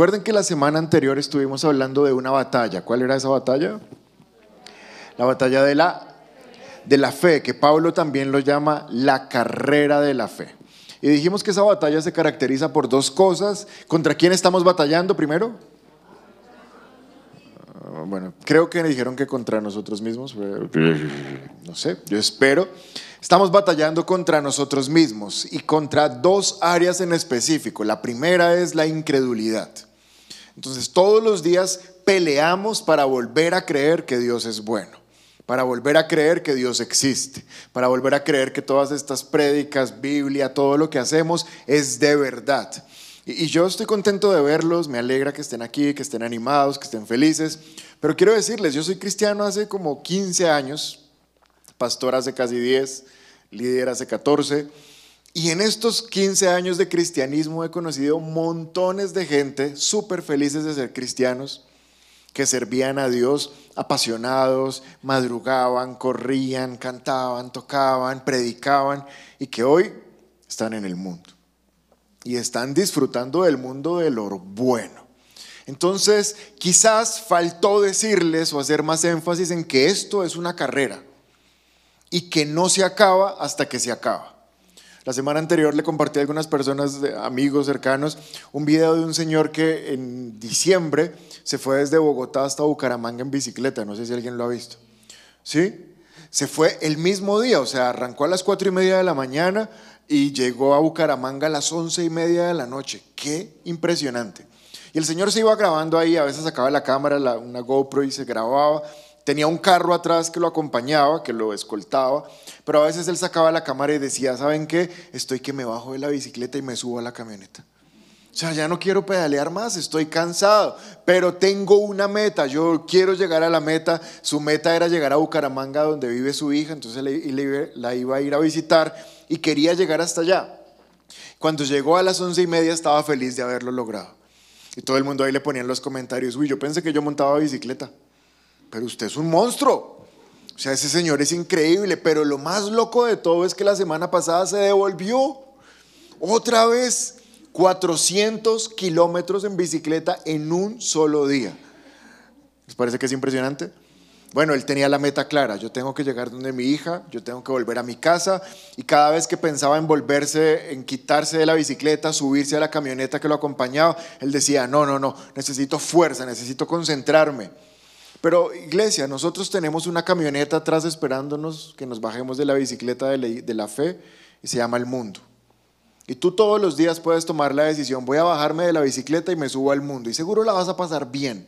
Recuerden que la semana anterior estuvimos hablando de una batalla. ¿Cuál era esa batalla? La batalla de la, de la fe, que Pablo también lo llama la carrera de la fe. Y dijimos que esa batalla se caracteriza por dos cosas. ¿Contra quién estamos batallando primero? Ah, bueno, creo que me dijeron que contra nosotros mismos. No sé, yo espero. Estamos batallando contra nosotros mismos y contra dos áreas en específico. La primera es la incredulidad. Entonces todos los días peleamos para volver a creer que Dios es bueno, para volver a creer que Dios existe, para volver a creer que todas estas prédicas, Biblia, todo lo que hacemos es de verdad. Y, yo estoy contento de verlos, me alegra que estén aquí, que estén animados, que estén felices, pero quiero decirles, yo soy cristiano hace como 15 años, pastor hace casi 10, líder hace 14. Y en estos 15 años de cristianismo he conocido montones de gente súper felices de ser cristianos, que servían a Dios apasionados, madrugaban, corrían, cantaban, tocaban, predicaban y que hoy están en el mundo y están disfrutando del mundo de lo bueno. Entonces, quizás faltó decirles o hacer más énfasis en que esto es una carrera y que no se acaba hasta que se acaba. La semana anterior le compartí a algunas personas, amigos cercanos, un video de un señor que en diciembre se fue desde Bogotá hasta Bucaramanga en bicicleta. No sé si alguien lo ha visto. ¿Sí? Se fue el mismo día, o sea, arrancó a las cuatro y media de la mañana y llegó a Bucaramanga a las once y media de la noche. Qué impresionante. Y el señor se iba grabando ahí, a veces sacaba la cámara, una GoPro y se grababa Tenía un carro atrás que lo acompañaba, que lo escoltaba, pero a veces él sacaba la cámara y decía, ¿saben qué? Estoy que me bajo de la bicicleta y me subo a la camioneta. O sea, ya no quiero pedalear más, estoy cansado, pero tengo una meta, yo quiero llegar a la meta. Su meta era llegar a Bucaramanga, donde vive su hija, entonces la iba a ir a visitar y quería llegar hasta allá. Cuando llegó a las once y media estaba feliz de haberlo logrado. Y todo el mundo ahí le ponía en los comentarios, uy, yo pensé que yo montaba bicicleta pero usted es un monstruo. O sea, ese señor es increíble, pero lo más loco de todo es que la semana pasada se devolvió. Otra vez, 400 kilómetros en bicicleta en un solo día. ¿Les parece que es impresionante? Bueno, él tenía la meta clara, yo tengo que llegar donde mi hija, yo tengo que volver a mi casa y cada vez que pensaba en volverse, en quitarse de la bicicleta, subirse a la camioneta que lo acompañaba, él decía, no, no, no, necesito fuerza, necesito concentrarme. Pero iglesia, nosotros tenemos una camioneta atrás esperándonos que nos bajemos de la bicicleta de la, fe y se llama el mundo. Y tú todos los días puedes tomar la decisión, voy a bajarme de la bicicleta y me subo al mundo. Y seguro la vas a pasar bien,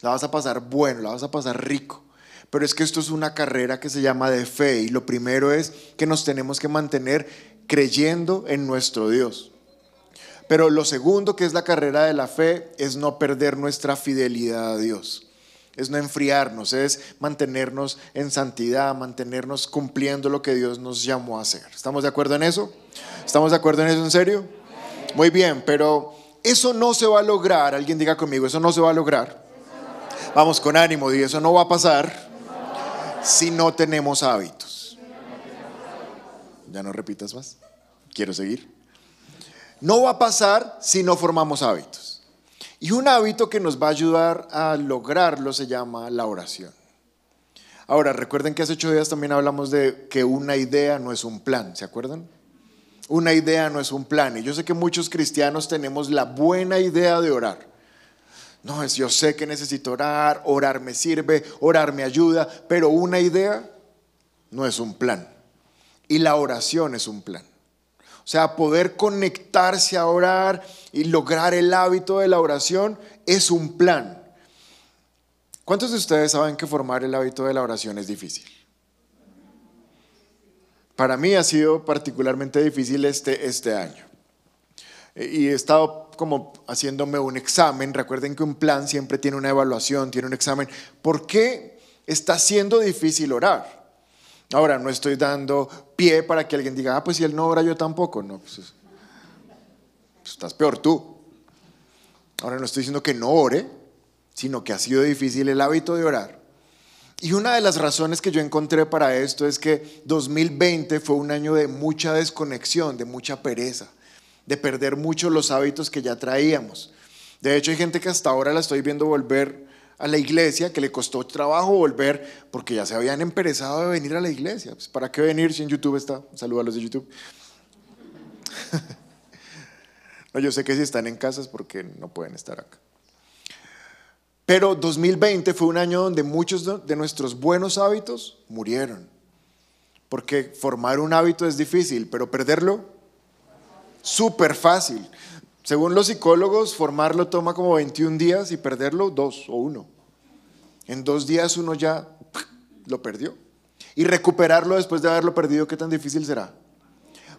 la vas a pasar bueno, la vas a pasar rico. Pero es que esto es una carrera que se llama de fe y lo primero es que nos tenemos que mantener creyendo en nuestro Dios. Pero lo segundo que es la carrera de la fe es no perder nuestra fidelidad a Dios es no enfriarnos, es mantenernos en santidad, mantenernos cumpliendo lo que Dios nos llamó a hacer. ¿Estamos de acuerdo en eso? ¿Estamos de acuerdo en eso en serio? Muy bien, pero eso no se va a lograr, alguien diga conmigo, eso no se va a lograr. Vamos con ánimo, y eso no va a pasar si no tenemos hábitos. Ya no repitas más. Quiero seguir. No va a pasar si no formamos hábitos. Y un hábito que nos va a ayudar a lograrlo se llama la oración. Ahora, recuerden que hace ocho días también hablamos de que una idea no es un plan, ¿se acuerdan? Una idea no es un plan. Y yo sé que muchos cristianos tenemos la buena idea de orar. No, es yo sé que necesito orar, orar me sirve, orar me ayuda, pero una idea no es un plan. Y la oración es un plan. O sea, poder conectarse a orar y lograr el hábito de la oración es un plan. ¿Cuántos de ustedes saben que formar el hábito de la oración es difícil? Para mí ha sido particularmente difícil este, este año. Y he estado como haciéndome un examen. Recuerden que un plan siempre tiene una evaluación, tiene un examen. ¿Por qué está siendo difícil orar? Ahora, no estoy dando pie para que alguien diga, ah, pues si él no ora, yo tampoco. No, pues, pues, estás peor tú. Ahora no estoy diciendo que no ore, sino que ha sido difícil el hábito de orar. Y una de las razones que yo encontré para esto es que 2020 fue un año de mucha desconexión, de mucha pereza, de perder mucho los hábitos que ya traíamos De hecho, hay gente que hasta ahora la estoy viendo volver a la iglesia, que le costó trabajo volver porque ya se habían emperezado de venir a la iglesia. Pues, ¿Para qué venir si en YouTube está? Saludos a los de YouTube. no, yo sé que si están en casa es porque no pueden estar acá. Pero 2020 fue un año donde muchos de nuestros buenos hábitos murieron. Porque formar un hábito es difícil, pero perderlo, súper fácil. Según los psicólogos, formarlo toma como 21 días y perderlo dos o uno. En dos días uno ya lo perdió. Y recuperarlo después de haberlo perdido, ¿qué tan difícil será?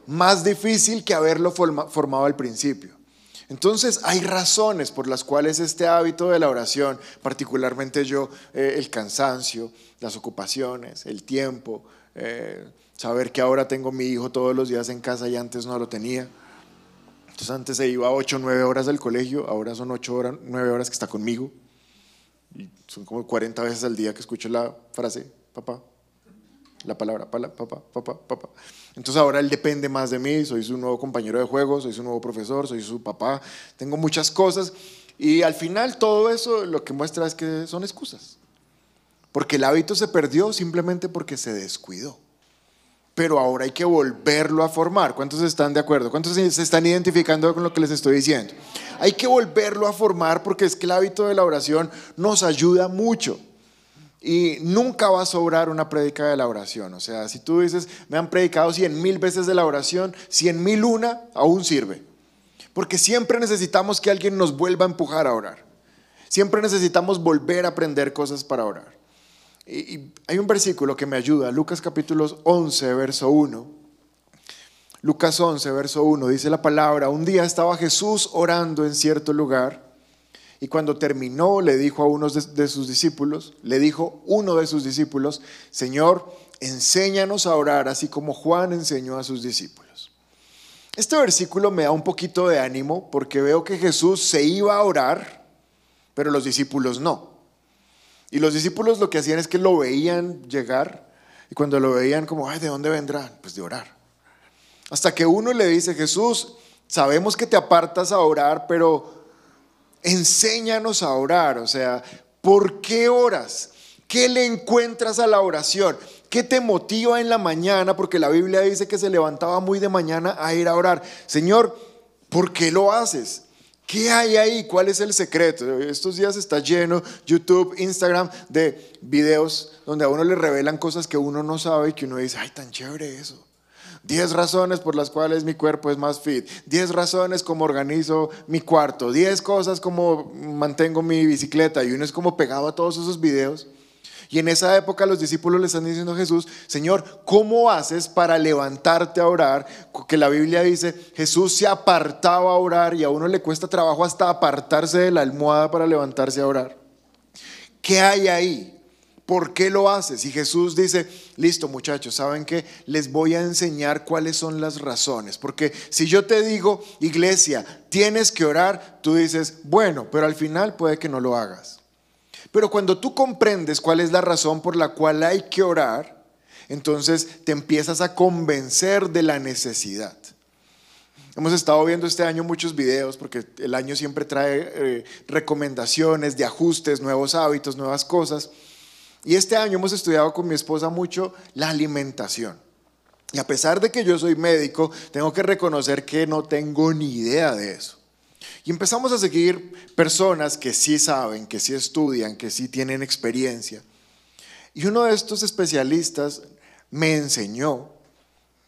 Más difícil que haberlo formado al principio. Entonces hay razones por las cuales este hábito de la oración, particularmente yo, eh, el cansancio, las ocupaciones, el tiempo, eh, saber que ahora tengo mi hijo todos los días en casa y antes no lo tenía. Entonces antes se iba 8 o 9 horas del colegio, ahora son 8 horas, 9 horas que está conmigo. Y son como 40 veces al día que escucho la frase, papá, la palabra, papá, papá, papá. Entonces ahora él depende más de mí, soy su nuevo compañero de juego, soy su nuevo profesor, soy su papá, tengo muchas cosas. Y al final todo eso lo que muestra es que son excusas. Porque el hábito se perdió simplemente porque se descuidó. Pero ahora hay que volverlo a formar. ¿Cuántos están de acuerdo? ¿Cuántos se están identificando con lo que les estoy diciendo? Hay que volverlo a formar porque es que el hábito de la oración nos ayuda mucho. Y nunca va a sobrar una prédica de la oración. O sea, si tú dices, me han predicado cien mil veces de la oración, cien mil una, aún sirve. Porque siempre necesitamos que alguien nos vuelva a empujar a orar. Siempre necesitamos volver a aprender cosas para orar. Y, hay un versículo que me ayuda, Lucas capítulo 11, verso 1. Lucas 11, verso 1, dice la palabra, un día estaba Jesús orando en cierto lugar y cuando terminó, le dijo a uno de, sus discípulos, le dijo uno de sus discípulos, Señor, enséñanos a orar, así como Juan enseñó a sus discípulos. Este versículo me da un poquito de ánimo porque veo que Jesús se iba a orar, pero los discípulos no. Y los discípulos lo que hacían es que lo veían llegar y cuando lo veían como, ay, ¿de dónde vendrán? Pues de orar. Hasta que uno le dice, Jesús, sabemos que te apartas a orar, pero enséñanos a orar. O sea, ¿por qué oras? ¿Qué le encuentras a la oración? ¿Qué te motiva en la mañana? Porque la Biblia dice que se levantaba muy de mañana a ir a orar. Señor, ¿por qué lo haces? ¿Qué hay ahí? ¿Cuál es el secreto? Estos días está lleno YouTube, Instagram de videos donde a uno le revelan cosas que uno no sabe y que uno dice, ay, tan chévere eso. 10 razones por las cuales mi cuerpo es más fit, 10 razones como organizo mi cuarto, 10 cosas como mantengo mi bicicleta y uno es como pegado a todos esos videos. Y en esa época los discípulos le están diciendo a Jesús, Señor, ¿cómo haces para levantarte a orar? Que la Biblia dice, Jesús se apartaba a orar y a uno le cuesta trabajo hasta apartarse de la almohada para levantarse a orar. ¿Qué hay ahí? ¿Por qué lo haces? Y Jesús dice, listo muchachos, ¿saben qué? Les voy a enseñar cuáles son las razones. Porque si yo te digo, iglesia, tienes que orar, tú dices, bueno, pero al final puede que no lo hagas. Pero cuando tú comprendes cuál es la razón por la cual hay que orar, entonces te empiezas a convencer de la necesidad. Hemos estado viendo este año muchos videos porque el año siempre trae eh, recomendaciones de ajustes, nuevos hábitos, nuevas cosas. Y este año hemos estudiado con mi esposa mucho la alimentación. Y a pesar de que yo soy médico, tengo que reconocer que no tengo ni idea de eso. Y empezamos a seguir personas que sí saben, que sí estudian, que sí tienen experiencia. Y uno de estos especialistas me enseñó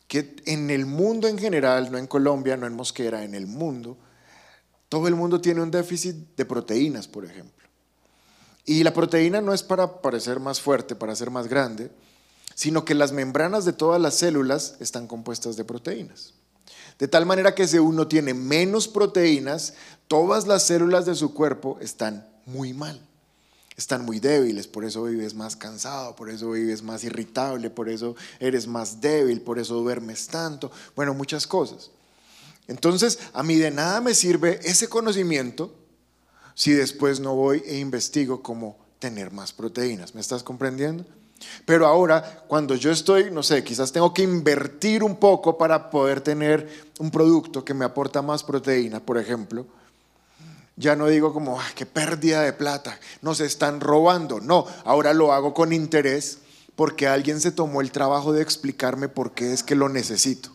que en el mundo en general, no en Colombia, no en Mosquera, en el mundo, todo el mundo tiene un déficit de proteínas, por ejemplo. Y la proteína no es para parecer más fuerte, para ser más grande, sino que las membranas de todas las células están compuestas de proteínas. De tal manera que si uno tiene menos proteínas, todas las células de su cuerpo están muy mal. Están muy débiles, por eso vives más cansado, por eso vives más irritable, por eso eres más débil, por eso duermes tanto. Bueno, muchas cosas. Entonces, a mí de nada me sirve ese conocimiento si después no voy e investigo cómo tener más proteínas. ¿Me estás comprendiendo? Pero ahora, cuando yo estoy, no sé, quizás tengo que invertir un poco para poder tener un producto que me aporta más proteína, por ejemplo, ya no digo como, qué pérdida de plata, nos están robando. No, ahora lo hago con interés porque alguien se tomó el trabajo de explicarme por qué es que lo necesito.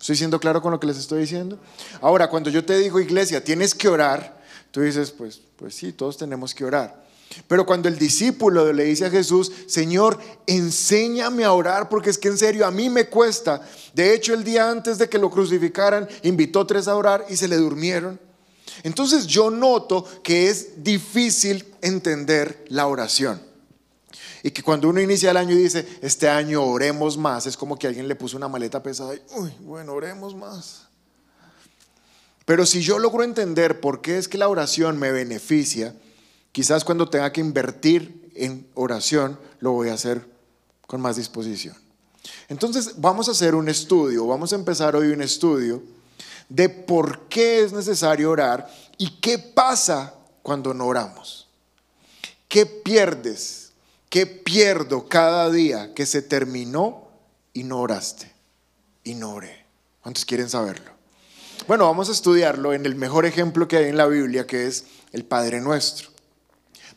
¿Estoy siendo claro con lo que les estoy diciendo? Ahora, cuando yo te digo, iglesia, tienes que orar, tú dices, pues, pues sí, todos tenemos que orar. Pero cuando el discípulo le dice a Jesús, Señor, enséñame a orar, porque es que en serio a mí me cuesta. De hecho, el día antes de que lo crucificaran, invitó tres a orar y se le durmieron. Entonces yo noto que es difícil entender la oración. Y que cuando uno inicia el año y dice, este año oremos más, es como que alguien le puso una maleta pesada y, uy, bueno, oremos más. Pero si yo logro entender por qué es que la oración me beneficia, quizás cuando tenga que invertir en oración, lo voy a hacer con más disposición. Entonces vamos a hacer un estudio, vamos a empezar hoy un estudio de por qué es necesario orar y qué pasa cuando no oramos. ¿Qué pierdes? ¿Qué pierdo cada día que se terminó y no oraste? Y no oré. ¿Cuántos quieren saberlo? Bueno, vamos a estudiarlo en el mejor ejemplo que hay en la Biblia, que es el Padre Nuestro.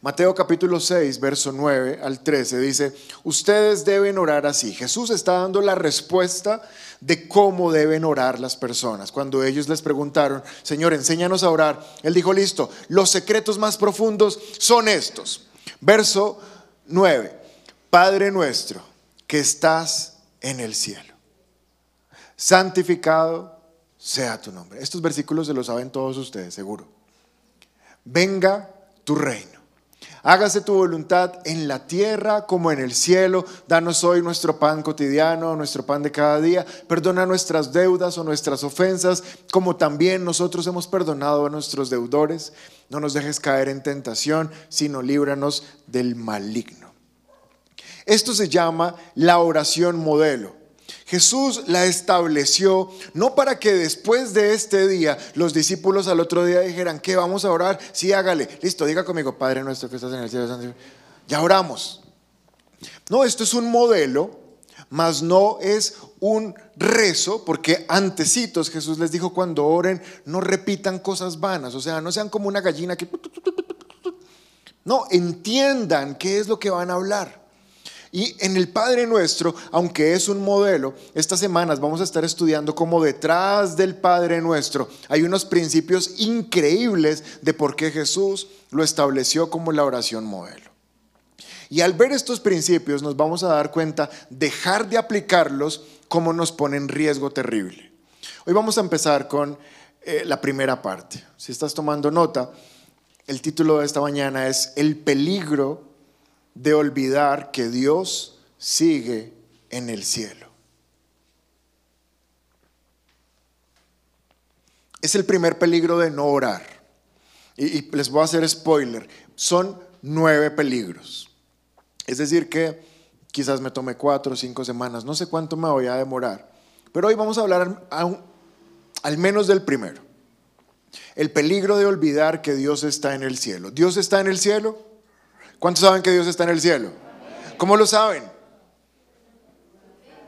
Mateo capítulo 6, verso 9 al 13 dice, ustedes deben orar así. Jesús está dando la respuesta de cómo deben orar las personas. Cuando ellos les preguntaron, Señor, enséñanos a orar, Él dijo, listo, los secretos más profundos son estos. Verso 9, Padre nuestro que estás en el cielo, santificado sea tu nombre. Estos versículos se los saben todos ustedes, seguro. Venga tu reino Hágase tu voluntad en la tierra como en el cielo. Danos hoy nuestro pan cotidiano, nuestro pan de cada día. Perdona nuestras deudas o nuestras ofensas, como también nosotros hemos perdonado a nuestros deudores. No nos dejes caer en tentación, sino líbranos del maligno. Esto se llama la oración modelo. Jesús la estableció no para que después de este día los discípulos al otro día dijeran, ¿qué vamos a orar? Sí, hágale. Listo, diga conmigo, Padre nuestro que estás en el cielo. Ya oramos. No, esto es un modelo, mas no es un rezo, porque antecitos Jesús les dijo cuando oren, no repitan cosas vanas, o sea, no sean como una gallina que... No, entiendan qué es lo que van a hablar. Y en el Padre Nuestro, aunque es un modelo, estas semanas vamos a estar estudiando cómo detrás del Padre Nuestro hay unos principios increíbles de por qué Jesús lo estableció como la oración modelo. Y al ver estos principios nos vamos a dar cuenta, dejar de aplicarlos como nos pone en riesgo terrible. Hoy vamos a empezar con eh, la primera parte. Si estás tomando nota, el título de esta mañana es El peligro de olvidar que Dios sigue en el cielo. Es el primer peligro de no orar. Y, les voy a hacer spoiler. Son nueve peligros. Es decir, que quizás me tome cuatro o cinco semanas. No sé cuánto me voy a demorar. Pero hoy vamos a hablar al menos del primero. El peligro de olvidar que Dios está en el cielo. ¿Dios está en el cielo? ¿Cuántos saben que Dios está en el cielo? ¿Cómo lo saben?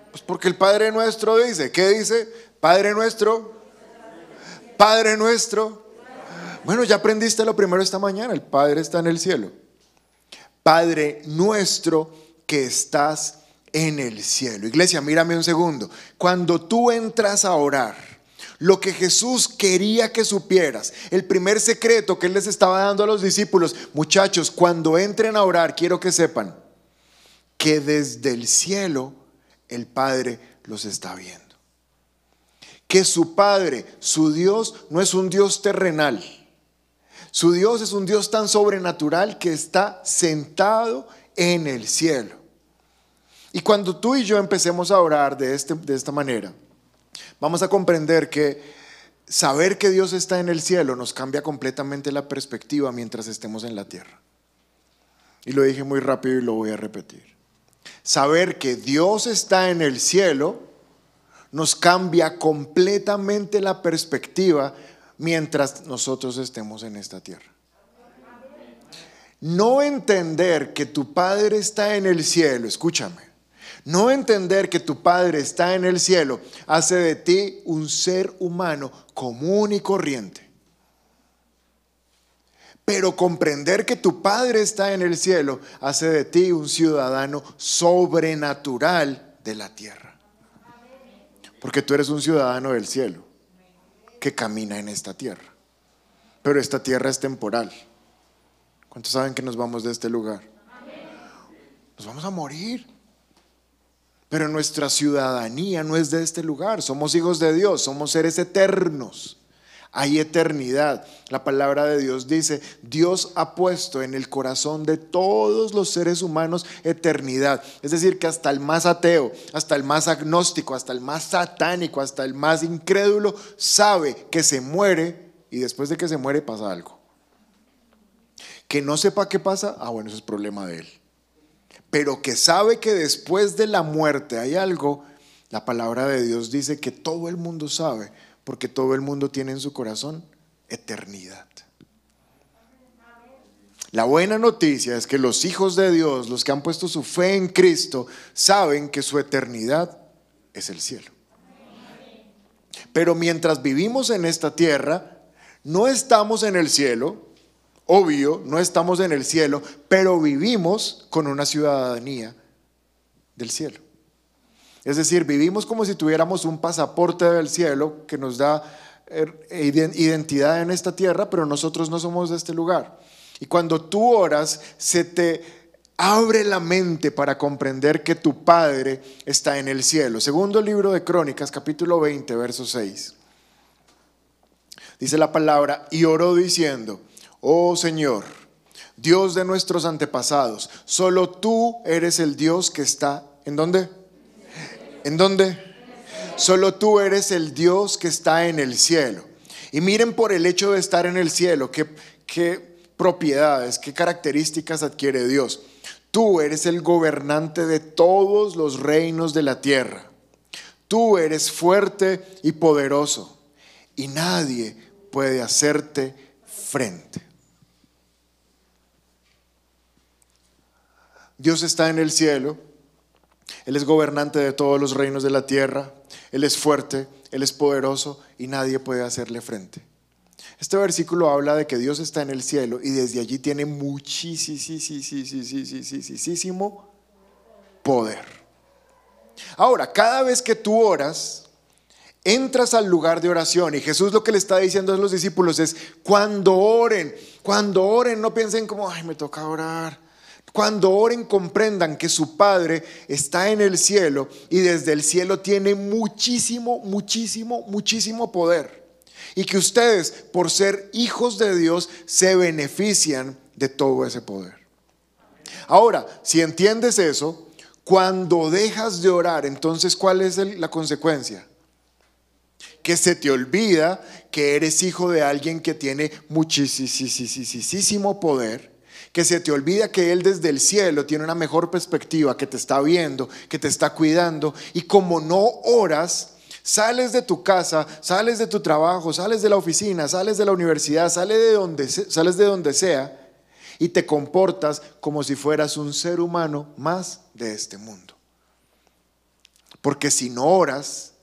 Pues porque el Padre nuestro dice, ¿qué dice? Padre nuestro, Padre nuestro. Bueno, ya aprendiste lo primero esta mañana, el Padre está en el cielo. Padre nuestro que estás en el cielo. Iglesia, mírame un segundo. Cuando tú entras a orar, lo que Jesús quería que supieras, el primer secreto que Él les estaba dando a los discípulos, muchachos, cuando entren a orar, quiero que sepan que desde el cielo el Padre los está viendo. Que su Padre, su Dios, no es un Dios terrenal. Su Dios es un Dios tan sobrenatural que está sentado en el cielo. Y cuando tú y yo empecemos a orar de, este, de esta manera, vamos a comprender que saber que Dios está en el cielo nos cambia completamente la perspectiva mientras estemos en la tierra. Y lo dije muy rápido y lo voy a repetir. Saber que Dios está en el cielo nos cambia completamente la perspectiva mientras nosotros estemos en esta tierra. No entender que tu Padre está en el cielo, escúchame, no entender que tu Padre está en el cielo hace de ti un ser humano común y corriente. Pero comprender que tu Padre está en el cielo hace de ti un ciudadano sobrenatural de la tierra. Porque tú eres un ciudadano del cielo que camina en esta tierra. Pero esta tierra es temporal. ¿Cuántos saben que nos vamos de este lugar? Nos vamos a morir. Pero nuestra ciudadanía no es de este lugar. Somos hijos de Dios, somos seres eternos. Hay eternidad. La palabra de Dios dice, Dios ha puesto en el corazón de todos los seres humanos eternidad. Es decir, que hasta el más ateo, hasta el más agnóstico, hasta el más satánico, hasta el más incrédulo, sabe que se muere y después de que se muere pasa algo. Que no sepa qué pasa, ah, bueno, eso es problema de él pero que sabe que después de la muerte hay algo, la palabra de Dios dice que todo el mundo sabe, porque todo el mundo tiene en su corazón eternidad. La buena noticia es que los hijos de Dios, los que han puesto su fe en Cristo, saben que su eternidad es el cielo. Pero mientras vivimos en esta tierra, no estamos en el cielo, Obvio, no estamos en el cielo, pero vivimos con una ciudadanía del cielo. Es decir, vivimos como si tuviéramos un pasaporte del cielo que nos da er, identidad en esta tierra, pero nosotros no somos de este lugar. Y cuando tú oras, se te abre la mente para comprender que tu Padre está en el cielo. Segundo libro de Crónicas, capítulo 20, verso 6. Dice la palabra, y oró diciendo, Oh Señor, Dios de nuestros antepasados, solo tú eres el Dios que está. ¿En dónde? ¿En dónde? Solo tú eres el Dios que está en el cielo. Y miren por el hecho de estar en el cielo, qué, qué propiedades, qué características adquiere Dios. Tú eres el gobernante de todos los reinos de la tierra. Tú eres fuerte y poderoso. Y nadie puede hacerte frente. Dios está en el cielo, Él es gobernante de todos los reinos de la tierra, Él es fuerte, Él es poderoso y nadie puede hacerle frente. Este versículo habla de que Dios está en el cielo y desde allí tiene muchísimo poder. Ahora, cada vez que tú oras, entras al lugar de oración y Jesús lo que le está diciendo a los discípulos es, cuando oren, cuando oren, no piensen como, ay, me toca orar cuando oren comprendan que su Padre está en el cielo y desde el cielo tiene muchísimo, muchísimo, muchísimo poder. Y que ustedes, por ser hijos de Dios, se benefician de todo ese poder. Ahora, si entiendes eso, cuando dejas de orar, entonces ¿cuál es la consecuencia? Que se te olvida que eres hijo de alguien que tiene muchísimo poder que se te olvida que Él desde el cielo tiene una mejor perspectiva, que te está viendo, que te está cuidando, y como no oras, sales de tu casa, sales de tu trabajo, sales de la oficina, sales de la universidad, sales de donde, sales de donde sea, y te comportas como si fueras un ser humano más de este mundo. Porque si no oras,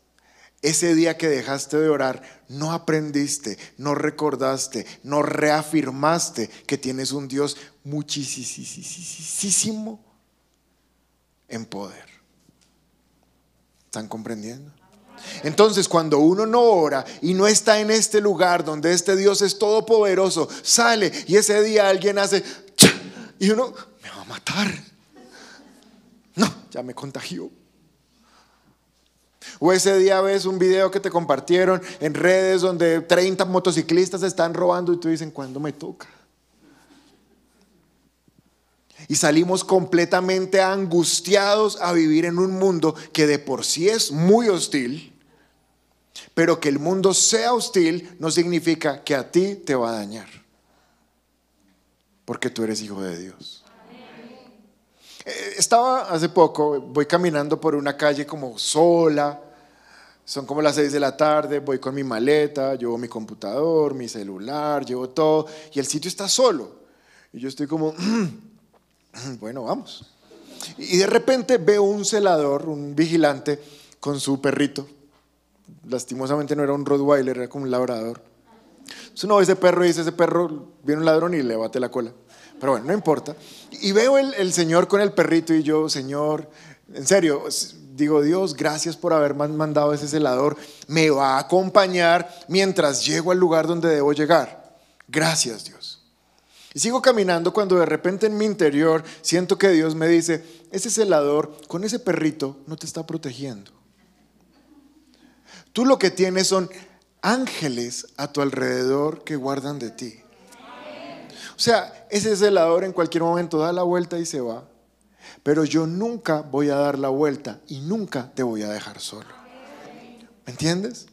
ese día que dejaste de orar, no aprendiste, no recordaste, no reafirmaste que tienes un Dios muchísimo en poder. ¿Están comprendiendo? Entonces, cuando uno no ora y no está en este lugar donde este Dios es todopoderoso, sale y ese día alguien hace y uno me va a matar. No, ya me contagió. O ese día ves un video que te compartieron en redes donde 30 motociclistas están robando y tú dicen, ¿cuándo me toca? Y salimos completamente angustiados a vivir en un mundo que de por sí es muy hostil, pero que el mundo sea hostil no significa que a ti te va a dañar, porque tú eres hijo de Dios. Eh, estaba hace poco, voy caminando por una calle como sola, son como las seis de la tarde, voy con mi maleta, llevo mi computador, mi celular, llevo todo, y el sitio está solo. Y yo estoy como, bueno, vamos. Y de repente veo un celador, un vigilante, con su perrito. Lastimosamente no era un Rottweiler, era como un labrador. uno ve ese perro y dice, ese perro viene un ladrón y le bate la cola. Pero bueno, no importa. Y veo el, Señor con el perrito y yo, Señor, en serio, digo, Dios, gracias por haberme mandado ese celador. Me va a acompañar mientras llego al lugar donde debo llegar. Gracias, Dios. Y sigo caminando cuando de repente en mi interior siento que Dios me dice, ese celador con ese perrito no te está protegiendo. Tú lo que tienes son ángeles a tu alrededor que guardan de ti. O sea, ese celador en cualquier momento da la vuelta y se va. Pero yo nunca voy a dar la vuelta y nunca te voy a dejar solo. ¿Me entiendes?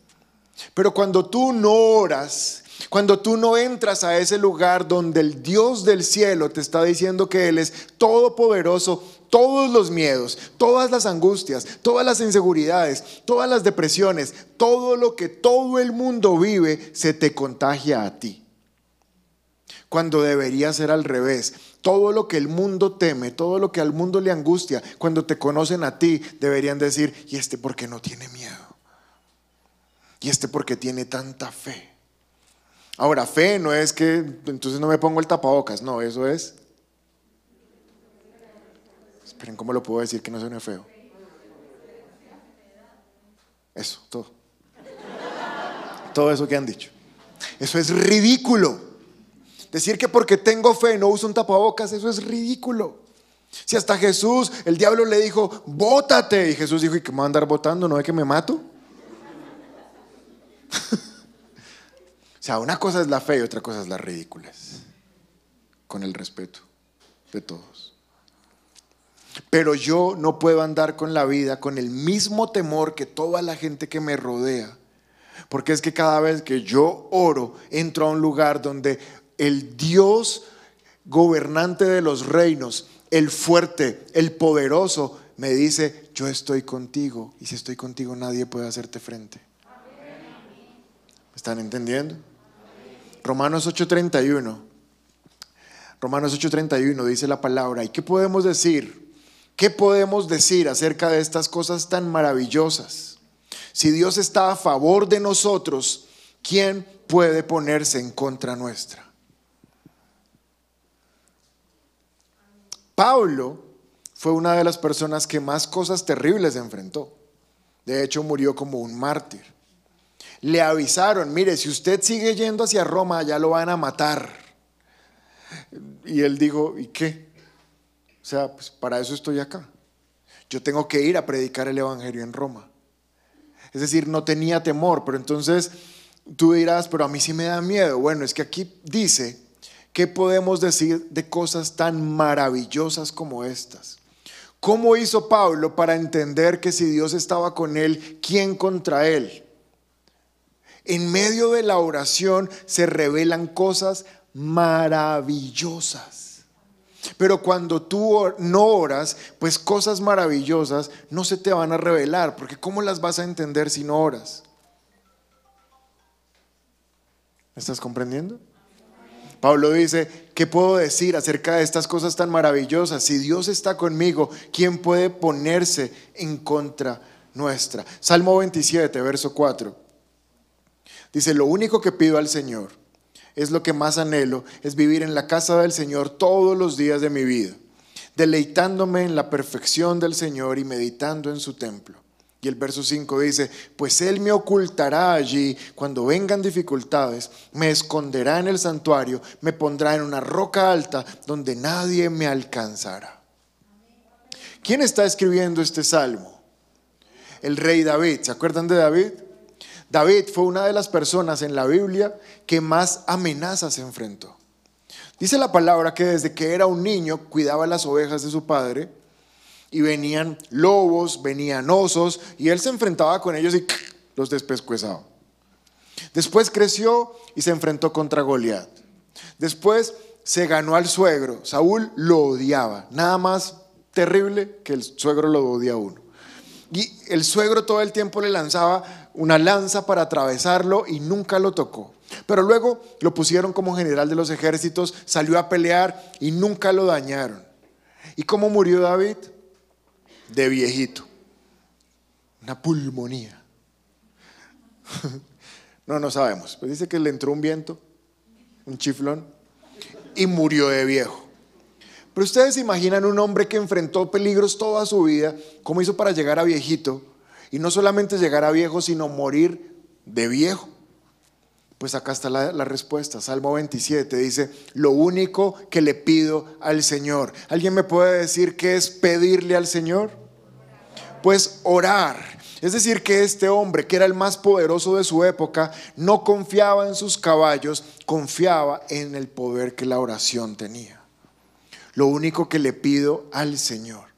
Pero cuando tú no oras, cuando tú no entras a ese lugar donde el Dios del cielo te está diciendo que Él es todopoderoso, todos los miedos, todas las angustias, todas las inseguridades, todas las depresiones, todo lo que todo el mundo vive, se te contagia a ti. Cuando debería ser al revés. Todo lo que el mundo teme, todo lo que al mundo le angustia, cuando te conocen a ti, deberían decir, ¿y este por qué no tiene miedo? ¿Y este por qué tiene tanta fe? Ahora, fe no es que entonces no me pongo el tapabocas, no, eso es... Esperen, ¿cómo lo puedo decir que no suene feo? Eso, todo. Todo eso que han dicho. Eso es ridículo. Decir que porque tengo fe no uso un tapabocas, eso es ridículo. Si hasta Jesús, el diablo le dijo, bótate. Y Jesús dijo, ¿y que me va a andar votando? ¿No es que me mato? o sea, una cosa es la fe y otra cosa es la ridículas. Con el respeto de todos. Pero yo no puedo andar con la vida con el mismo temor que toda la gente que me rodea. Porque es que cada vez que yo oro, entro a un lugar donde el Dios gobernante de los reinos, el fuerte, el poderoso, me dice, yo estoy contigo. Y si estoy contigo, nadie puede hacerte frente. ¿Me están entendiendo? Romanos 8:31. Romanos 8:31 dice la palabra. ¿Y qué podemos decir? ¿Qué podemos decir acerca de estas cosas tan maravillosas? Si Dios está a favor de nosotros, ¿quién puede ponerse en contra nuestra? Pablo fue una de las personas que más cosas terribles enfrentó. De hecho, murió como un mártir. Le avisaron, mire, si usted sigue yendo hacia Roma, ya lo van a matar. Y él dijo, ¿y qué? O sea, pues para eso estoy acá. Yo tengo que ir a predicar el Evangelio en Roma. Es decir, no tenía temor, pero entonces tú dirás, pero a mí sí me da miedo. Bueno, es que aquí dice ¿Qué podemos decir de cosas tan maravillosas como estas? ¿Cómo hizo Pablo para entender que si Dios estaba con él, ¿quién contra él? En medio de la oración se revelan cosas maravillosas. Pero cuando tú no oras, pues cosas maravillosas no se te van a revelar, porque ¿cómo las vas a entender si no oras? ¿Me estás comprendiendo? Pablo dice, ¿qué puedo decir acerca de estas cosas tan maravillosas? Si Dios está conmigo, ¿quién puede ponerse en contra nuestra? Salmo 27, verso 4. Dice, lo único que pido al Señor es lo que más anhelo, es vivir en la casa del Señor todos los días de mi vida, deleitándome en la perfección del Señor y meditando en su templo. Y el verso 5 dice, pues Él me ocultará allí cuando vengan dificultades, me esconderá en el santuario, me pondrá en una roca alta donde nadie me alcanzará. ¿Quién está escribiendo este salmo? El rey David. ¿Se acuerdan de David? David fue una de las personas en la Biblia que más amenazas enfrentó. Dice la palabra que desde que era un niño cuidaba las ovejas de su padre y venían lobos, venían osos, y él se enfrentaba con ellos y los despescuezaba. Después creció y se enfrentó contra Goliat. Después se ganó al suegro. Saúl lo odiaba. Nada más terrible que el suegro lo odia a uno. Y el suegro todo el tiempo le lanzaba una lanza para atravesarlo y nunca lo tocó. Pero luego lo pusieron como general de los ejércitos, salió a pelear y nunca lo dañaron. ¿Y cómo murió David? De viejito. Una pulmonía. No, no sabemos. Pues dice que le entró un viento un chiflón, y murió de viejo. Pero ustedes se imaginan un hombre que enfrentó peligros toda su vida, ¿cómo hizo para llegar a viejito? Y no solamente llegar a viejo, sino morir de viejo. Pues acá está la, la, respuesta. Salmo 27 dice, lo único que le pido al Señor. ¿Alguien me puede decir qué es pedirle al Señor? Pues orar. Es decir, que este hombre, que era el más poderoso de su época, no confiaba en sus caballos, confiaba en el poder que la oración tenía. Lo único que le pido al Señor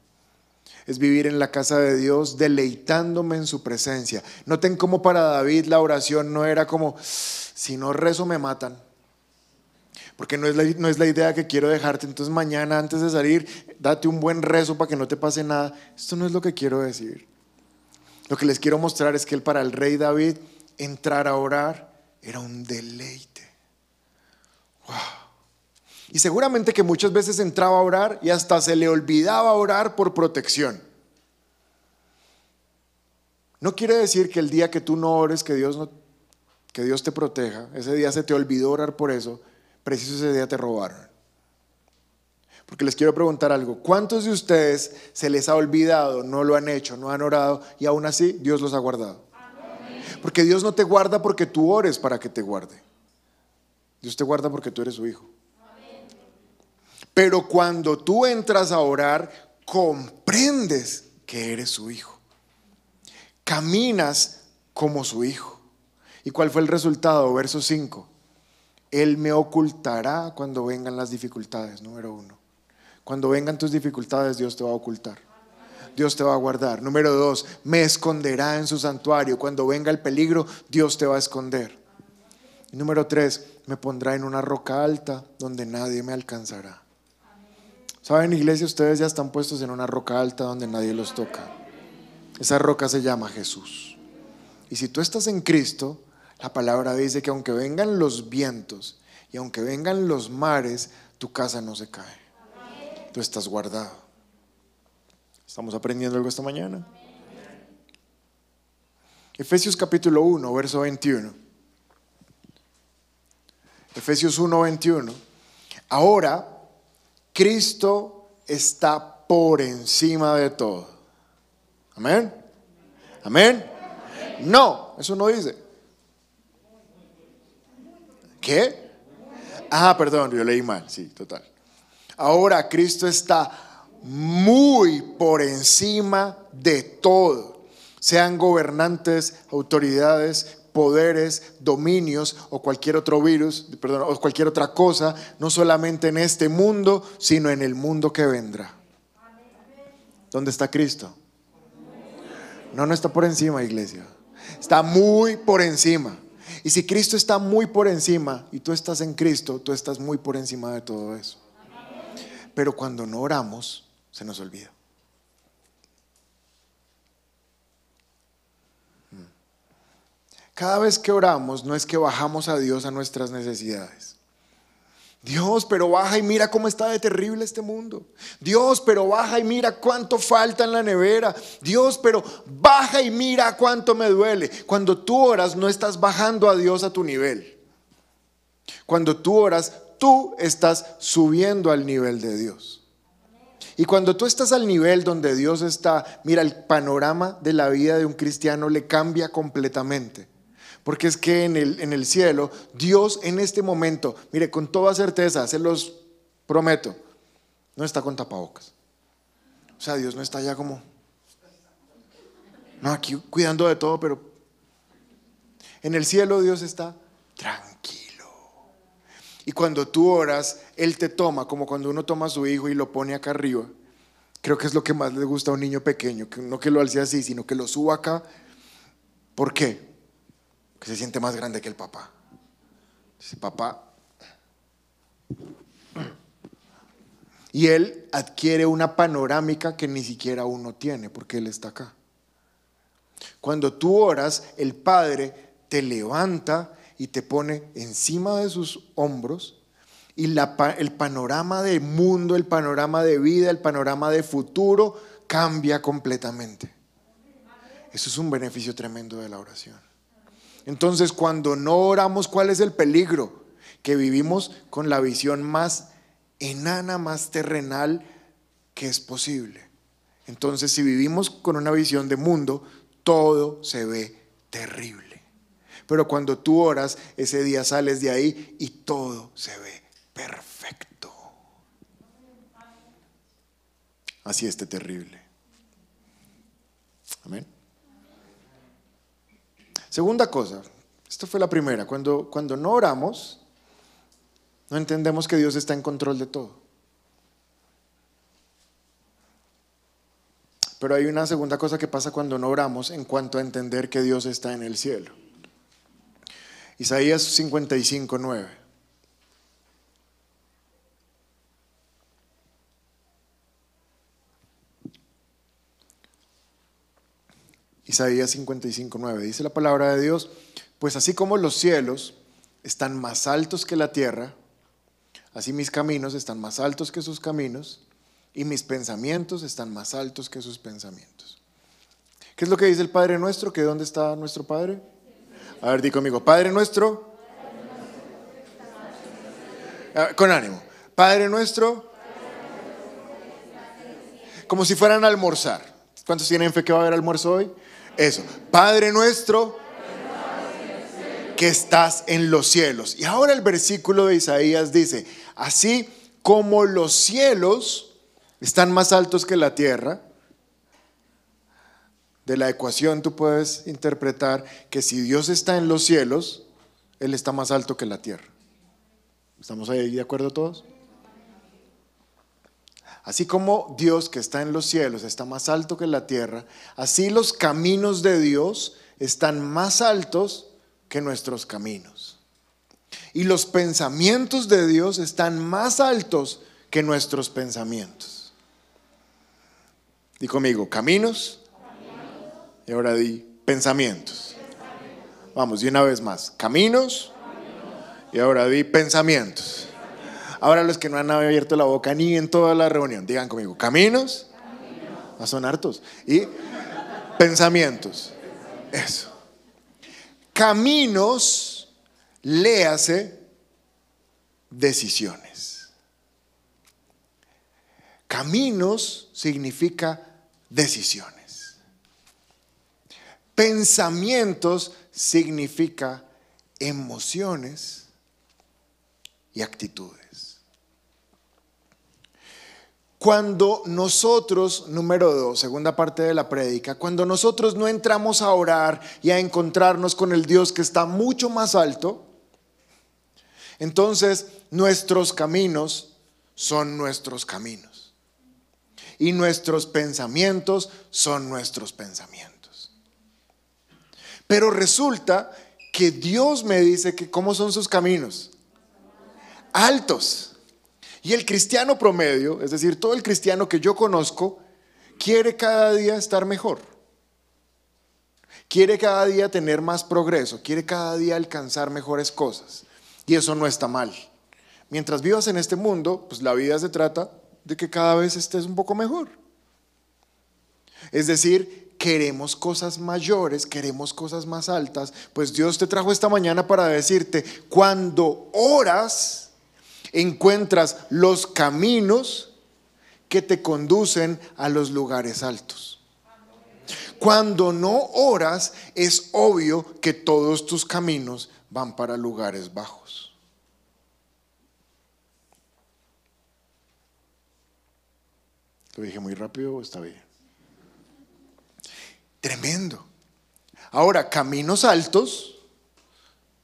es vivir en la casa de Dios deleitándome en su presencia. Noten cómo para David la oración no era como, si no rezo me matan. Porque no es, la, no es la idea que quiero dejarte. Entonces mañana antes de salir, date un buen rezo para que no te pase nada. Esto no es lo que quiero decir. Lo que les quiero mostrar es que para el rey David entrar a orar era un deleite. Wow. Y seguramente que muchas veces entraba a orar y hasta se le olvidaba orar por protección. No quiere decir que el día que tú no ores, que Dios, que Dios te proteja, ese día se te olvidó orar por eso, preciso ese día te robaron. Porque les quiero preguntar algo, ¿cuántos de ustedes se les ha olvidado, no lo han hecho, no han orado y aún así Dios los ha guardado? Porque Dios no te guarda porque tú ores para que te guarde. Dios te guarda porque tú eres su hijo. Pero cuando tú entras a orar, comprendes que eres su hijo. Caminas como su hijo. ¿Y cuál fue el resultado? Verso 5. Él me ocultará cuando vengan las dificultades, número uno. Cuando vengan tus dificultades, Dios te va a ocultar. Dios te va a guardar. Número dos, me esconderá en su santuario. Cuando venga el peligro, Dios te va a esconder. Número tres, me pondrá en una roca alta donde nadie me alcanzará. Saben, iglesia, ustedes ya están puestos en una roca alta donde nadie los toca. Esa roca se llama Jesús. Y si tú estás en Cristo, la palabra dice que aunque vengan los vientos y aunque vengan los mares, tu casa no se cae tú estás guardado. ¿Estamos aprendiendo algo esta mañana? Efesios capítulo 1, verso 21. Efesios 1, 21. Ahora, Cristo está por encima de todo. Amén. Amén. No, eso no dice. ¿Qué? Ah, perdón, yo leí mal, sí, total. Ahora Cristo está muy por encima de todo, sean gobernantes, autoridades, poderes, dominios o cualquier otro virus, perdón, o cualquier otra cosa, no solamente en este mundo, sino en el mundo que vendrá. ¿Dónde está Cristo? No, no está por encima, iglesia. Está muy por encima. Y si Cristo está muy por encima y tú estás en Cristo, tú estás muy por encima de todo eso. Pero cuando no oramos, se nos olvida. Hmm. Cada vez que oramos no es que bajamos a Dios a nuestras necesidades. Dios, pero baja y mira cómo está de terrible este mundo. Dios, pero baja y mira cuánto falta en la nevera. Dios, pero baja y mira cuánto me duele. Cuando tú oras no estás bajando a Dios a tu nivel. Cuando tú oras, tú estás subiendo al nivel de Dios. Y cuando tú estás al nivel donde Dios está, mira, el panorama de la vida de un cristiano le cambia completamente. Porque es que en el, en el cielo, Dios en este momento, mire, con toda certeza, se los prometo, no está con tapabocas. O sea, Dios no está ya como, no, aquí cuidando de todo, pero en el cielo Dios está tranquilo. Y cuando tú oras, Él te toma, como cuando uno toma a su hijo y lo pone acá arriba. Creo que es lo que más le gusta a un niño pequeño, que no que lo alce así, sino que lo suba acá. ¿Por qué? Que se siente más grande que el papá. Dice, papá. Y él adquiere una panorámica que ni siquiera uno tiene, porque él está acá. Cuando tú oras, el Padre te levanta y te pone encima de sus hombros y el panorama de mundo, el panorama de vida, el panorama de futuro cambia completamente. Eso es un beneficio tremendo de la oración. Entonces, cuando no oramos, ¿cuál es el peligro? que vivimos con la visión más enana, más terrenal que es posible. Entonces, si vivimos con una visión de mundo, todo se ve terrible. Pero cuando tú oras, ese día sales de ahí y todo se ve perfecto. Así esté terrible. Amén. Segunda cosa, esta fue la primera, cuando, cuando no oramos, no entendemos que Dios está en control de todo. Pero hay una segunda cosa que pasa cuando no oramos en cuanto a entender que Dios está en el cielo. Isaías 55, 9. Isaías 55, 9. Dice la palabra de Dios, pues así como los cielos están más altos que la tierra, así mis caminos están más altos que sus caminos y mis pensamientos están más altos que sus pensamientos. ¿Qué es lo que dice el Padre nuestro? ¿Que dónde está nuestro Padre? A ver, di conmigo, Padre nuestro. Ah, con ánimo. Padre nuestro. Como si fueran a almorzar. ¿Cuántos tienen fe que va a haber almuerzo hoy? Eso. Padre nuestro que estás en los cielos. Y ahora el versículo de Isaías dice, así como los cielos están más altos que la tierra. De la ecuación tú puedes interpretar que si Dios está en los cielos, Él está más alto que la tierra. ¿Estamos ahí de acuerdo todos? Así como Dios que está en los cielos está más alto que la tierra, así los caminos de Dios están más altos que nuestros caminos. Y los pensamientos de Dios están más altos que nuestros pensamientos. Di conmigo, caminos. Y ahora di pensamientos. Vamos, y una vez más, caminos. Y ahora di pensamientos. Ahora los que no han abierto la boca ni en toda la reunión, digan conmigo, caminos. Ah, son hartos. Y pensamientos. Eso. Caminos, léase decisiones. Caminos significa decisiones. Pensamientos significa emociones y actitudes. Cuando nosotros, número dos, segunda parte de la prédica, cuando nosotros no entramos a orar y a encontrarnos con el Dios que está mucho más alto, entonces nuestros caminos son nuestros caminos y nuestros pensamientos son nuestros pensamientos. Pero resulta que Dios me dice que cómo son sus caminos. Altos. Y el cristiano promedio, es decir, todo el cristiano que yo conozco, quiere cada día estar mejor. Quiere cada día tener más progreso, quiere cada día alcanzar mejores cosas. Y eso no está mal. Mientras vivas en este mundo, pues la vida se trata de que cada vez estés un poco mejor. Es decir, queremos cosas mayores, queremos cosas más altas, pues Dios te trajo esta mañana para decirte, cuando oras, encuentras los caminos que te conducen a los lugares altos. Cuando no oras, es obvio que todos tus caminos van para lugares bajos. ¿Lo dije muy rápido está bien? Tremendo. Ahora, caminos altos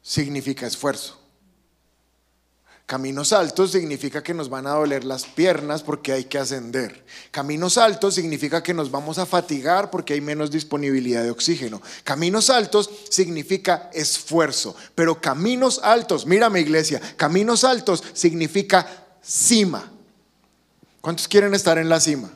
significa esfuerzo. Caminos altos significa que nos van a doler las piernas porque hay que ascender. Caminos altos significa que nos vamos a fatigar porque hay menos disponibilidad de oxígeno. Caminos altos significa esfuerzo. Pero caminos altos, mírame iglesia, caminos altos significa cima. ¿Cuántos quieren estar en la cima?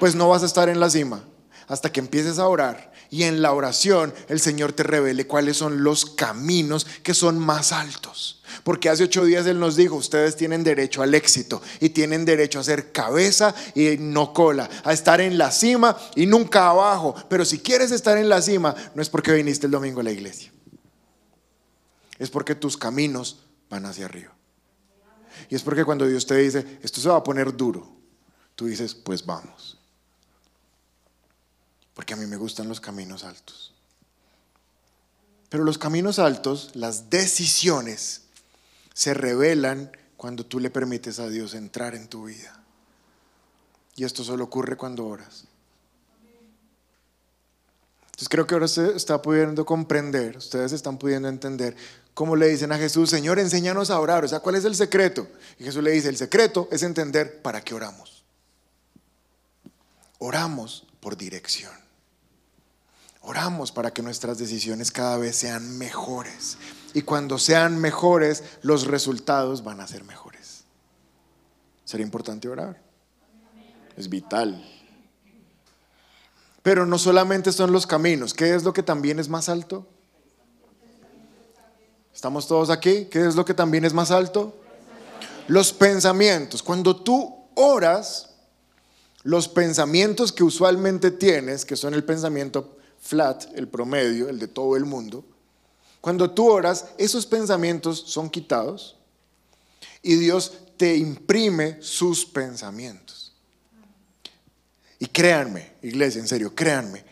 Pues no vas a estar en la cima hasta que empieces a orar y en la oración el Señor te revele cuáles son los caminos que son más altos. Porque hace ocho días Él nos dijo, ustedes tienen derecho al éxito y tienen derecho a ser cabeza y no cola, a estar en la cima y nunca abajo. Pero si quieres estar en la cima, no es porque viniste el domingo a la iglesia. Es porque tus caminos van hacia arriba. Y es porque cuando Dios te dice, esto se va a poner duro, tú dices, pues vamos. Porque a mí me gustan los caminos altos. Pero los caminos altos, las decisiones, se revelan cuando tú le permites a Dios entrar en tu vida. Y esto solo ocurre cuando oras. Entonces creo que ahora se está pudiendo comprender, ustedes están pudiendo entender cómo le dicen a Jesús, Señor, enséñanos a orar. O sea, ¿cuál es el secreto? Y Jesús le dice, el secreto es entender para qué oramos. Oramos por dirección. Oramos para que nuestras decisiones cada vez sean mejores. Y cuando sean mejores, los resultados van a ser mejores. Sería importante orar. Es vital. Pero no solamente son los caminos, ¿qué es lo que también es más alto? ¿Estamos todos aquí? ¿Qué es lo que también es más alto? Los pensamientos. Cuando tú oras, los pensamientos que usualmente tienes, que son el pensamiento flat, el promedio, el de todo el mundo, cuando tú oras, esos pensamientos son quitados y Dios te imprime sus pensamientos. Y créanme, iglesia, en serio, créanme,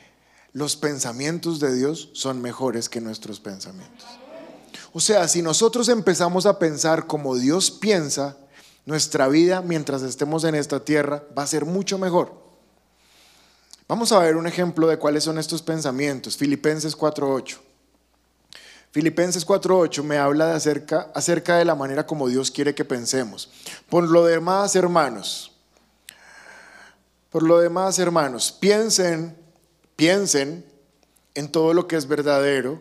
los pensamientos de Dios son mejores que nuestros pensamientos. O sea, si nosotros empezamos a pensar como Dios piensa, nuestra vida mientras estemos en esta tierra va a ser mucho mejor. Vamos a ver un ejemplo de cuáles son estos pensamientos. Filipenses 4.8. Filipenses 4.8 me habla acerca, acerca de la manera como Dios quiere que pensemos. Por lo demás, hermanos, por lo demás, hermanos, piensen, piensen en todo lo que es verdadero,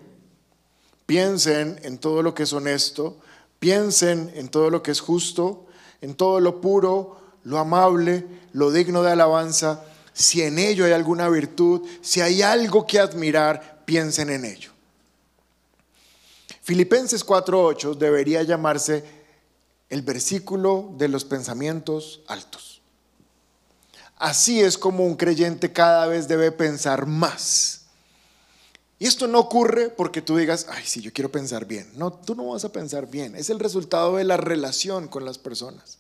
piensen en todo lo que es honesto, piensen en todo lo que es justo, en todo lo puro, lo amable, lo digno de alabanza. Si en ello hay alguna virtud, si hay algo que admirar, piensen en ello. Filipenses 4.8 debería llamarse el versículo de los pensamientos altos. Así es como un creyente cada vez debe pensar más. Y esto no ocurre porque tú digas, ay, sí, yo quiero pensar bien. No, tú no vas a pensar bien. Es el resultado de la relación con las personas.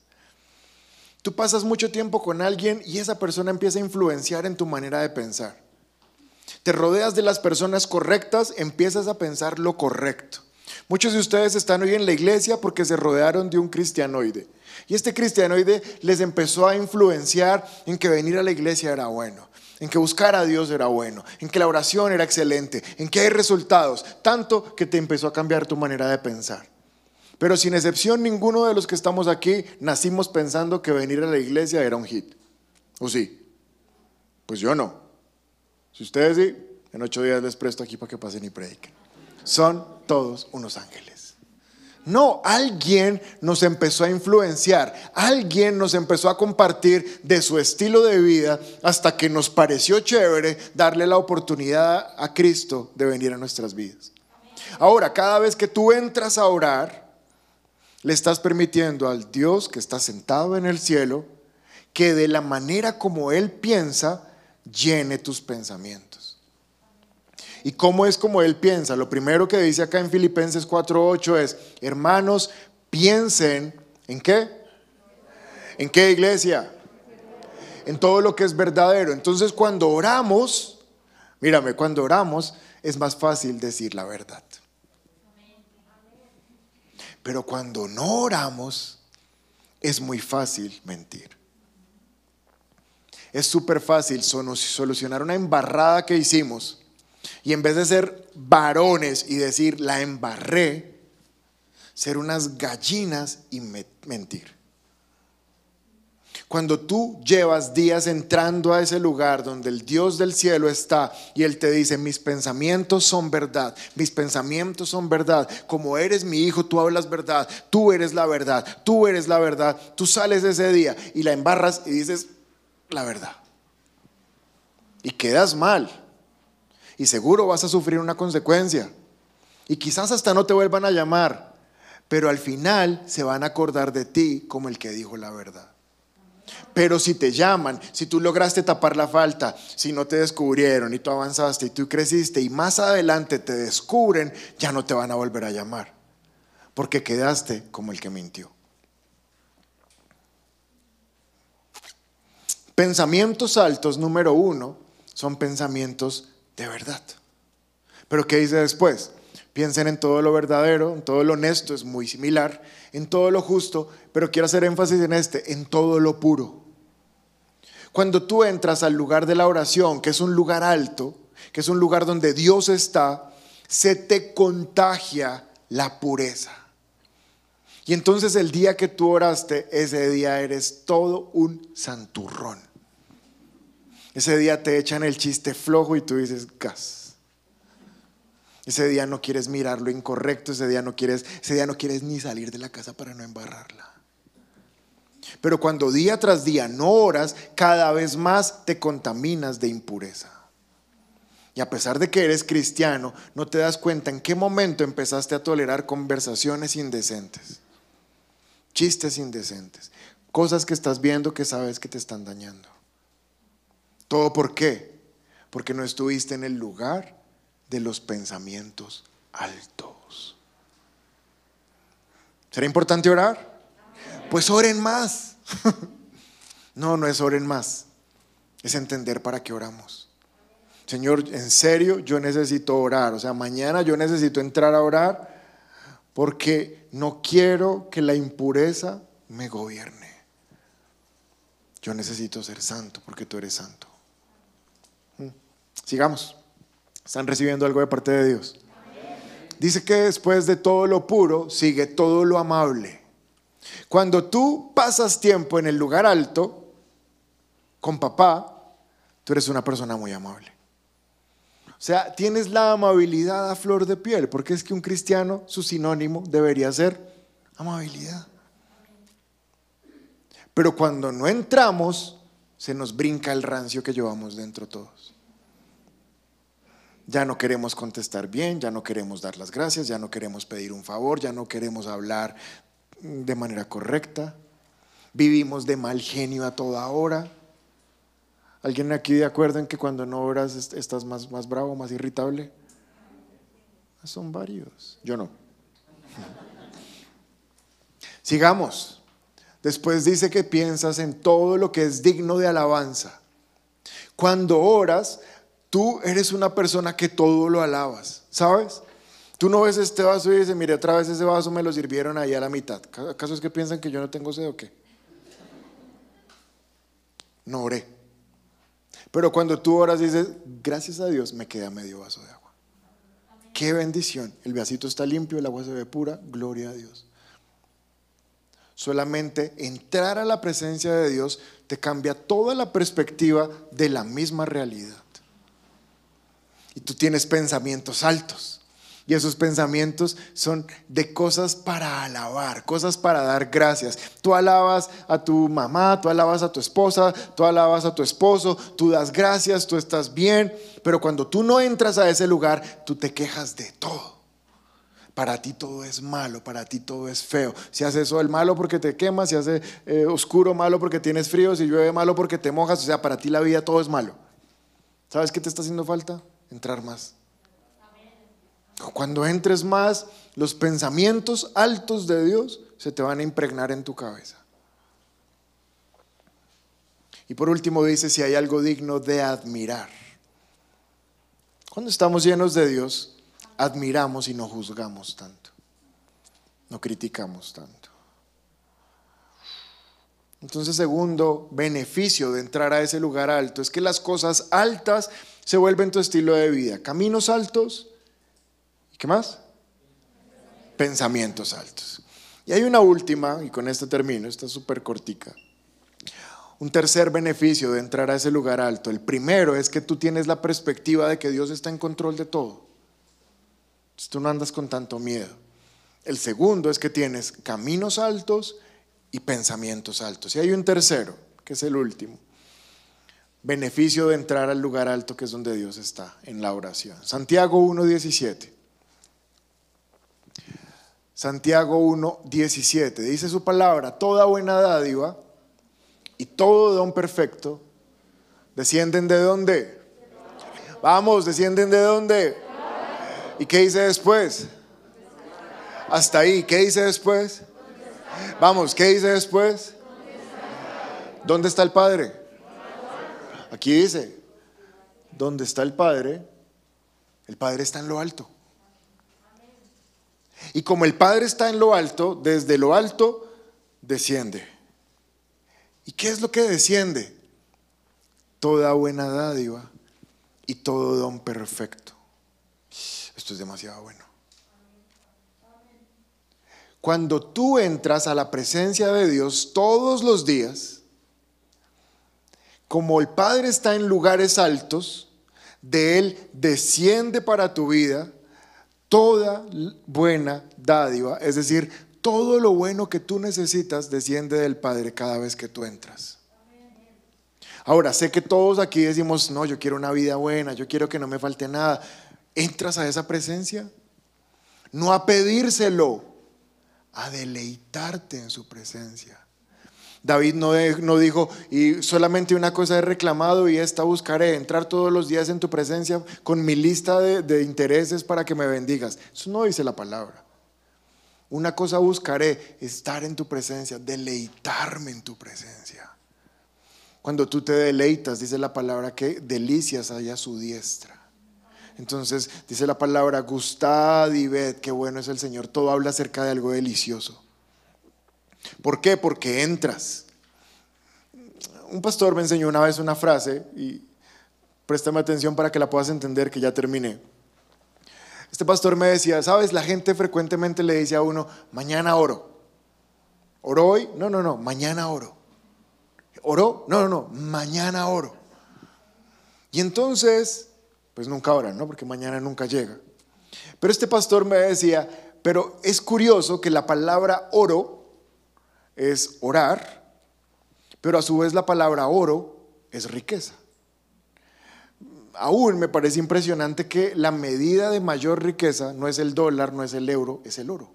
Tú pasas mucho tiempo con alguien y esa persona empieza a influenciar en tu manera de pensar. Te rodeas de las personas correctas, empiezas a pensar lo correcto. Muchos de ustedes están hoy en la iglesia porque se rodearon de un cristianoide. Y este cristianoide les empezó a influenciar en que venir a la iglesia era bueno, en que buscar a Dios era bueno, en que la oración era excelente, en que hay resultados, tanto que te empezó a cambiar tu manera de pensar. Pero sin excepción, ninguno de los que estamos aquí nacimos pensando que venir a la iglesia era un hit. ¿O sí? Pues yo no. Si ustedes sí, en ocho días les presto aquí para que pasen y prediquen. Son todos unos ángeles. No, alguien nos empezó a influenciar, alguien nos empezó a compartir de su estilo de vida hasta que nos pareció chévere darle la oportunidad a Cristo de venir a nuestras vidas. Ahora, cada vez que tú entras a orar, le estás permitiendo al Dios que está sentado en el cielo que de la manera como Él piensa, llene tus pensamientos. ¿Y cómo es como él piensa? Lo primero que dice acá en Filipenses 4:8 es, hermanos, piensen en qué? ¿En qué iglesia? En todo lo que es verdadero. Entonces cuando oramos, mírame, cuando oramos es más fácil decir la verdad. Pero cuando no oramos, es muy fácil mentir. Es súper fácil solucionar una embarrada que hicimos y en vez de ser varones y decir, la embarré, ser unas gallinas y mentir. Cuando tú llevas días entrando a ese lugar donde el Dios del cielo está y Él te dice, mis pensamientos son verdad, mis pensamientos son verdad, como eres mi hijo, tú hablas verdad, tú eres la verdad, tú eres la verdad, tú sales ese día y la embarras y dices la verdad. Y quedas mal y seguro vas a sufrir una consecuencia. Y quizás hasta no te vuelvan a llamar, pero al final se van a acordar de ti como el que dijo la verdad. Pero si te llaman, si tú lograste tapar la falta, si no te descubrieron y tú avanzaste y tú creciste y más adelante te descubren, ya no te van a volver a llamar. porque quedaste como el que mintió. Pensamientos altos, número uno, son pensamientos de verdad. Pero ¿qué dice después? Piensen en todo lo verdadero, en todo lo honesto, es muy similar, en todo lo justo, pero quiero hacer énfasis en este, en todo lo puro. Cuando tú entras al lugar de la oración, que es un lugar alto, que es un lugar donde Dios está, se te contagia la pureza. Y entonces el día que tú oraste, ese día eres todo un santurrón. Ese día te echan el chiste flojo y tú dices, gas. Ese día no quieres mirar lo incorrecto, ese día no quieres, ese día no quieres ni salir de la casa para no embarrarla. Pero cuando día tras día no oras, cada vez más te contaminas de impureza. Y a pesar de que eres cristiano, no te das cuenta en qué momento empezaste a tolerar conversaciones indecentes, chistes indecentes, cosas que estás viendo que sabes que te están dañando. ¿Todo por qué? Porque no estuviste en el lugar de los pensamientos altos. ¿Será importante orar? Pues oren más. No, no es oren más. Es entender para qué oramos. Señor, en serio, yo necesito orar. O sea, mañana yo necesito entrar a orar porque no quiero que la impureza me gobierne. Yo necesito ser santo porque tú eres santo. Mm. Sigamos. ¿Están recibiendo algo de parte de Dios? Dice que después de todo lo puro sigue todo lo amable. Cuando tú pasas tiempo en el lugar alto con papá, tú eres una persona muy amable. O sea, tienes la amabilidad a flor de piel, porque es que un cristiano, su sinónimo debería ser amabilidad. Pero cuando no entramos, se nos brinca el rancio que llevamos dentro todos. Ya no queremos contestar bien, ya no queremos dar las gracias, ya no queremos pedir un favor, ya no queremos hablar de manera correcta. Vivimos de mal genio a toda hora. ¿Alguien aquí de acuerdo en que cuando no oras estás más, más bravo, más irritable? Son varios. Yo no. Sigamos. Después dice que piensas en todo lo que es digno de alabanza. Cuando oras, Tú eres una persona que todo lo alabas, ¿sabes? Tú no ves este vaso y dices, mire, otra vez ese vaso me lo sirvieron ahí a la mitad. ¿Acaso es que piensan que yo no tengo sed o qué? No oré. Pero cuando tú oras dices, gracias a Dios me queda medio vaso de agua. Qué bendición. El vasito está limpio, el agua se ve pura, gloria a Dios. Solamente entrar a la presencia de Dios te cambia toda la perspectiva de la misma realidad. Y tú tienes pensamientos altos. Y esos pensamientos son de cosas para alabar, cosas para dar gracias. Tú alabas a tu mamá, tú alabas a tu esposa, tú alabas a tu esposo, tú das gracias, tú estás bien. Pero cuando tú no entras a ese lugar, tú te quejas de todo. Para ti todo es malo, para ti todo es feo. Si haces eso el malo porque te quemas, si hace eh, oscuro malo porque tienes frío, si llueve malo porque te mojas, o sea, para ti la vida todo es malo. ¿Sabes qué te está haciendo falta? Entrar más. Cuando entres más, los pensamientos altos de Dios se te van a impregnar en tu cabeza. Y por último dice, si hay algo digno de admirar. Cuando estamos llenos de Dios, admiramos y no juzgamos tanto. No criticamos tanto. Entonces, segundo beneficio de entrar a ese lugar alto es que las cosas altas se vuelven tu estilo de vida. Caminos altos. ¿Y qué más? Pensamientos altos. Y hay una última, y con esto termino, esta es súper cortica. Un tercer beneficio de entrar a ese lugar alto. El primero es que tú tienes la perspectiva de que Dios está en control de todo. Entonces tú no andas con tanto miedo. El segundo es que tienes caminos altos y pensamientos altos. Y hay un tercero, que es el último beneficio de entrar al lugar alto que es donde Dios está, en la oración. Santiago 1.17. Santiago 1.17. Dice su palabra, toda buena dádiva y todo don perfecto descienden de dónde? Vamos, descienden de dónde? ¿Y qué dice después? Hasta ahí. ¿Qué dice después? Vamos, ¿qué dice después? ¿Dónde está el Padre? Aquí dice, ¿dónde está el Padre? El Padre está en lo alto. Y como el Padre está en lo alto, desde lo alto desciende. ¿Y qué es lo que desciende? Toda buena dádiva y todo don perfecto. Esto es demasiado bueno. Cuando tú entras a la presencia de Dios todos los días, como el Padre está en lugares altos, de Él desciende para tu vida toda buena dádiva, es decir, todo lo bueno que tú necesitas desciende del Padre cada vez que tú entras. Ahora, sé que todos aquí decimos, no, yo quiero una vida buena, yo quiero que no me falte nada. ¿Entras a esa presencia? No a pedírselo, a deleitarte en su presencia. David no, dijo, y solamente una cosa he reclamado y esta buscaré, entrar todos los días en tu presencia con mi lista de, de intereses para que me bendigas. Eso no dice la palabra. Una cosa buscaré, estar en tu presencia, deleitarme en tu presencia. Cuando tú te deleitas, dice la palabra que delicias haya su diestra. Entonces dice la palabra, gustad y ved qué bueno es el Señor. Todo habla acerca de algo delicioso. ¿Por qué? Porque entras. Un pastor me enseñó una vez una frase y préstame atención para que la puedas entender que ya terminé. Este pastor me decía, sabes, la gente frecuentemente le dice a uno, mañana oro. ¿Oro hoy? No, no, no, mañana oro. ¿Oro? No, no, no, mañana oro. Y entonces pues nunca oran, ¿no? Porque mañana nunca llega. Pero este pastor me decía, pero es curioso que la palabra oro es orar, pero a su vez la palabra oro es riqueza. Aún me parece impresionante que la medida de mayor riqueza no es el dólar, no es el euro, es el oro.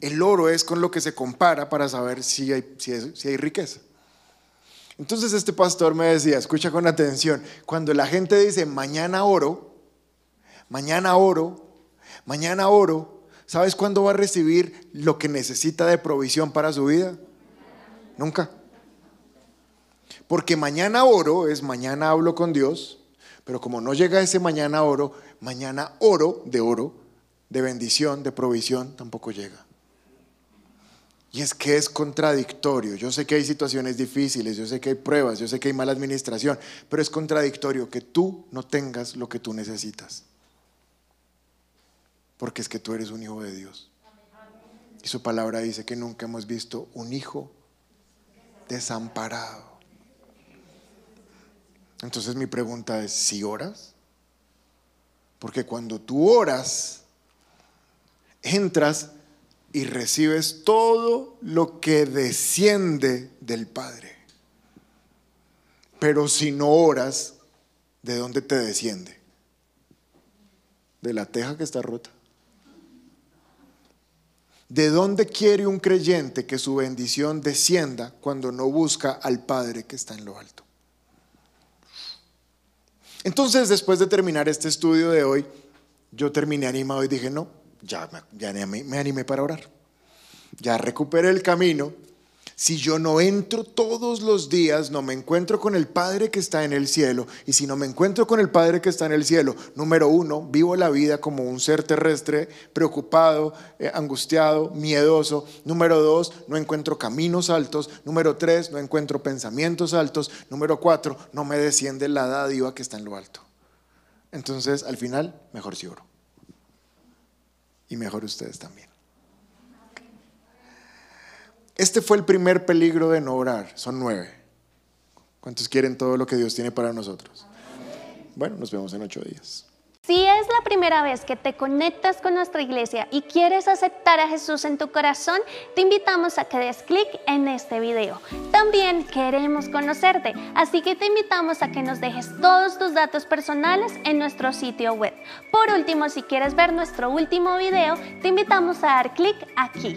El oro es con lo que se compara para saber si hay, si riqueza. Entonces este pastor me decía, escucha con atención, cuando la gente dice mañana oro, mañana oro, mañana oro, ¿sabes cuándo va a recibir lo que necesita de provisión para su vida? Nunca. Porque mañana oro es mañana hablo con Dios, pero como no llega ese mañana oro, mañana oro de oro, de bendición, de provisión, tampoco llega. Y es que es contradictorio. Yo sé que hay situaciones difíciles, yo sé que hay pruebas, yo sé que hay mala administración, pero es contradictorio que tú no tengas lo que tú necesitas. Porque es que tú eres un hijo de Dios. Y su palabra dice que nunca hemos visto un hijo desamparado. Entonces mi pregunta es, ¿si oras? Porque cuando tú oras, entras y recibes todo lo que desciende del Padre. Pero si no oras, ¿de dónde te desciende? De la teja que está rota. ¿De dónde quiere un creyente que su bendición descienda cuando no busca al Padre que está en lo alto? Entonces, después de terminar este estudio de hoy, yo terminé animado y dije, no, ya, ya me animé para orar. Ya recuperé el camino. Si yo no entro todos los días, no me encuentro con el Padre que está en el cielo. Y si no me encuentro con el Padre que está en el cielo, número uno, vivo la vida como un ser terrestre, preocupado, eh, angustiado, miedoso. Número dos, no encuentro caminos altos. Número tres, no encuentro pensamientos altos. Número cuatro, no me desciende la dádiva que está en lo alto. Entonces, al final, mejor si y mejor ustedes también. Este fue el primer peligro de no orar, son nueve. ¿Cuántos quieren todo lo que Dios tiene para nosotros? Bueno, nos vemos en ocho días. Si es la primera vez que te conectas con nuestra iglesia y quieres aceptar a Jesús en tu corazón, te invitamos a que des clic en este video. También queremos conocerte, así que te invitamos a que nos dejes todos tus datos personales en nuestro sitio web. Por último, si quieres ver nuestro último video, te invitamos a dar clic aquí.